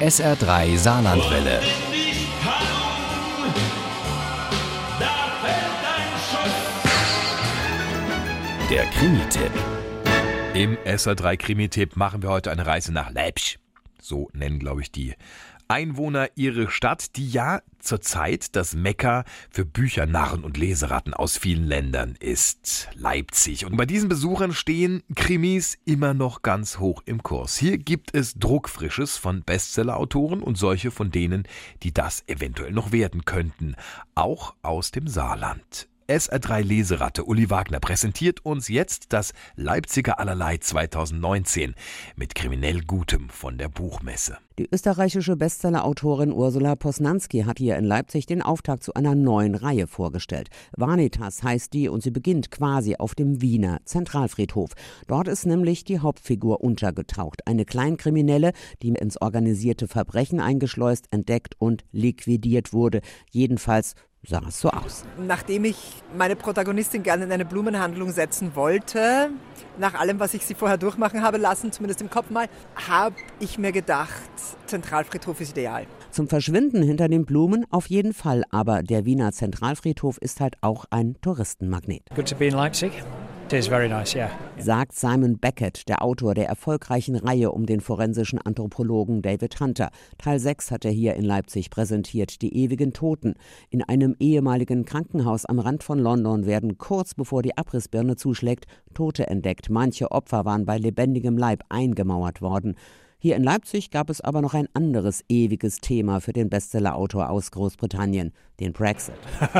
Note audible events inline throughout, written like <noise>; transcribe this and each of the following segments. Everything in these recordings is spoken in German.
SR3 Saarlandwelle. Der Krimi-Tipp. Im SR3 Krimi-Tipp machen wir heute eine Reise nach Leipzig. So nennen, glaube ich, die Einwohner ihre Stadt, die ja zurzeit das Mekka für Büchernarren und Leseratten aus vielen Ländern ist. Leipzig. Und bei diesen Besuchern stehen Krimis immer noch ganz hoch im Kurs. Hier gibt es Druckfrisches von Bestsellerautoren und solche von denen, die das eventuell noch werden könnten. Auch aus dem Saarland. SR3 Leseratte Uli Wagner präsentiert uns jetzt das Leipziger Allerlei 2019 mit kriminell Gutem von der Buchmesse. Die österreichische Bestsellerautorin Ursula Posnanski hat hier in Leipzig den Auftakt zu einer neuen Reihe vorgestellt. Vanitas heißt die und sie beginnt quasi auf dem Wiener Zentralfriedhof. Dort ist nämlich die Hauptfigur untergetaucht. Eine Kleinkriminelle, die ins organisierte Verbrechen eingeschleust, entdeckt und liquidiert wurde. Jedenfalls sah es so aus. Nachdem ich meine Protagonistin gerne in eine Blumenhandlung setzen wollte, nach allem, was ich sie vorher durchmachen habe lassen, zumindest im Kopf mal, habe ich mir gedacht, Zentralfriedhof ist ideal. Zum Verschwinden hinter den Blumen auf jeden Fall, aber der Wiener Zentralfriedhof ist halt auch ein Touristenmagnet. Good to be in Leipzig. It is very nice, yeah. Sagt Simon Beckett, der Autor der erfolgreichen Reihe um den forensischen Anthropologen David Hunter. Teil 6 hat er hier in Leipzig präsentiert, die ewigen Toten. In einem ehemaligen Krankenhaus am Rand von London werden kurz bevor die Abrissbirne zuschlägt, Tote entdeckt. Manche Opfer waren bei lebendigem Leib eingemauert worden. Hier in Leipzig gab es aber noch ein anderes ewiges Thema für den Bestsellerautor aus Großbritannien, den Brexit. <laughs>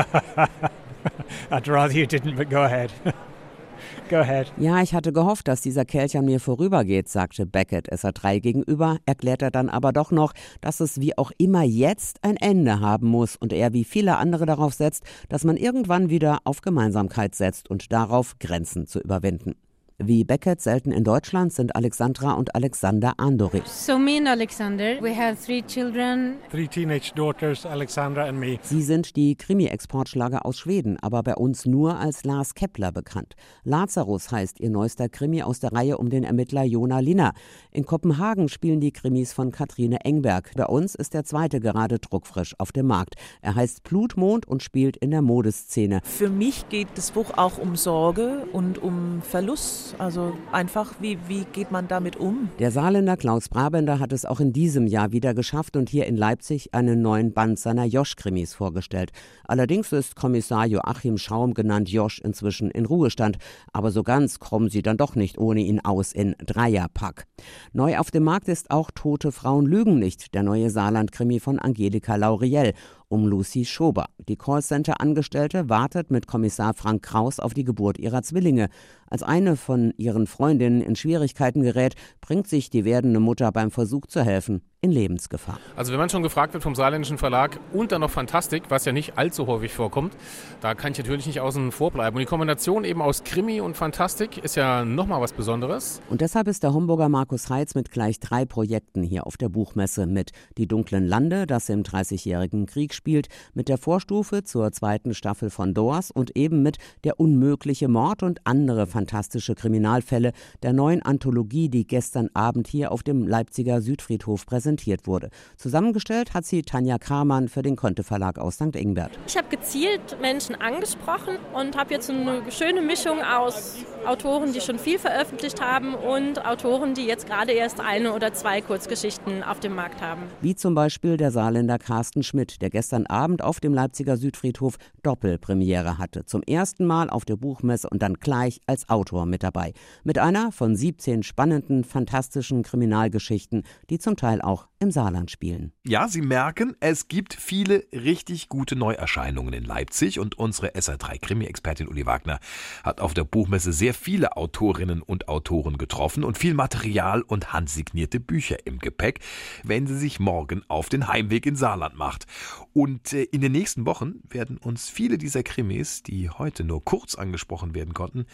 I'd rather you didn't, but go ahead. <laughs> <laughs> Go ahead. Ja, ich hatte gehofft, dass dieser Kelch an mir vorübergeht, sagte Beckett SA3 gegenüber, erklärt er dann aber doch noch, dass es wie auch immer jetzt ein Ende haben muss und er wie viele andere darauf setzt, dass man irgendwann wieder auf Gemeinsamkeit setzt und darauf Grenzen zu überwinden. Wie Beckett selten in Deutschland sind Alexandra und Alexander Andorich. So me and Alexander, we have three children. Three teenage daughters, Alexandra and me. Sie sind die Krimi-Exportschlager aus Schweden, aber bei uns nur als Lars Kepler bekannt. Lazarus heißt ihr neuester Krimi aus der Reihe um den Ermittler Jona Linner. In Kopenhagen spielen die Krimis von Katrine Engberg. Bei uns ist der zweite gerade druckfrisch auf dem Markt. Er heißt Blutmond und spielt in der Modeszene. Für mich geht das Buch auch um Sorge und um Verlust also einfach, wie, wie geht man damit um? Der Saarländer Klaus Brabender hat es auch in diesem Jahr wieder geschafft und hier in Leipzig einen neuen Band seiner Josch-Krimis vorgestellt. Allerdings ist Kommissar Joachim Schaum genannt Josch inzwischen in Ruhestand. Aber so ganz kommen sie dann doch nicht ohne ihn aus in Dreierpack. Neu auf dem Markt ist auch Tote Frauen lügen nicht, der neue Saarland-Krimi von Angelika Lauriel um Lucy Schober. Die Callcenter-Angestellte wartet mit Kommissar Frank Kraus auf die Geburt ihrer Zwillinge. Als eine von ihren Freundinnen in Schwierigkeiten gerät, bringt sich die werdende Mutter beim Versuch zu helfen in Lebensgefahr. Also wenn man schon gefragt wird vom saarländischen Verlag und dann noch Fantastik, was ja nicht allzu häufig vorkommt, da kann ich natürlich nicht außen vor bleiben. Und die Kombination eben aus Krimi und Fantastik ist ja nochmal was Besonderes. Und deshalb ist der Homburger Markus Heitz mit gleich drei Projekten hier auf der Buchmesse mit Die dunklen Lande, das im Dreißigjährigen Krieg spielt, mit der Vorstufe zur zweiten Staffel von Doors und eben mit Der unmögliche Mord und andere fantastische Kriminalfälle der neuen Anthologie, die gestern Abend hier auf dem Leipziger Südfriedhof präsentiert präsentiert wurde. Zusammengestellt hat sie Tanja Kramann für den Konte Verlag aus St. Ingbert. Ich habe gezielt Menschen angesprochen und habe jetzt eine schöne Mischung aus Autoren, die schon viel veröffentlicht haben und Autoren, die jetzt gerade erst eine oder zwei Kurzgeschichten auf dem Markt haben. Wie zum Beispiel der Saarländer Carsten Schmidt, der gestern Abend auf dem Leipziger Südfriedhof Doppelpremiere hatte. Zum ersten Mal auf der Buchmesse und dann gleich als Autor mit dabei. Mit einer von 17 spannenden, fantastischen Kriminalgeschichten, die zum Teil auch im Saarland spielen. Ja, Sie merken, es gibt viele richtig gute Neuerscheinungen in Leipzig und unsere SR3-Krimi-Expertin Uli Wagner hat auf der Buchmesse sehr viele Autorinnen und Autoren getroffen und viel Material und handsignierte Bücher im Gepäck, wenn sie sich morgen auf den Heimweg in Saarland macht. Und äh, in den nächsten Wochen werden uns viele dieser Krimis, die heute nur kurz angesprochen werden konnten,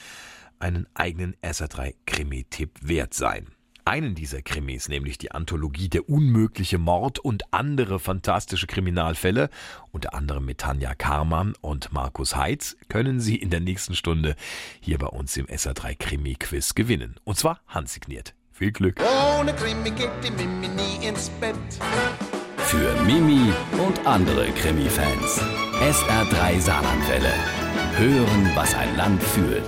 einen eigenen SR3-Krimi-Tipp wert sein. Einen dieser Krimis, nämlich die Anthologie Der unmögliche Mord und andere fantastische Kriminalfälle, unter anderem mit Tanja Karmann und Markus Heitz, können Sie in der nächsten Stunde hier bei uns im SA3 Krimi Quiz gewinnen. Und zwar handsigniert Viel Glück. Ohne Krimi geht die Mimi nie ins Bett. Für Mimi und andere Krimi-Fans. SR3 Saarlandwelle. Hören, was ein Land fühlt.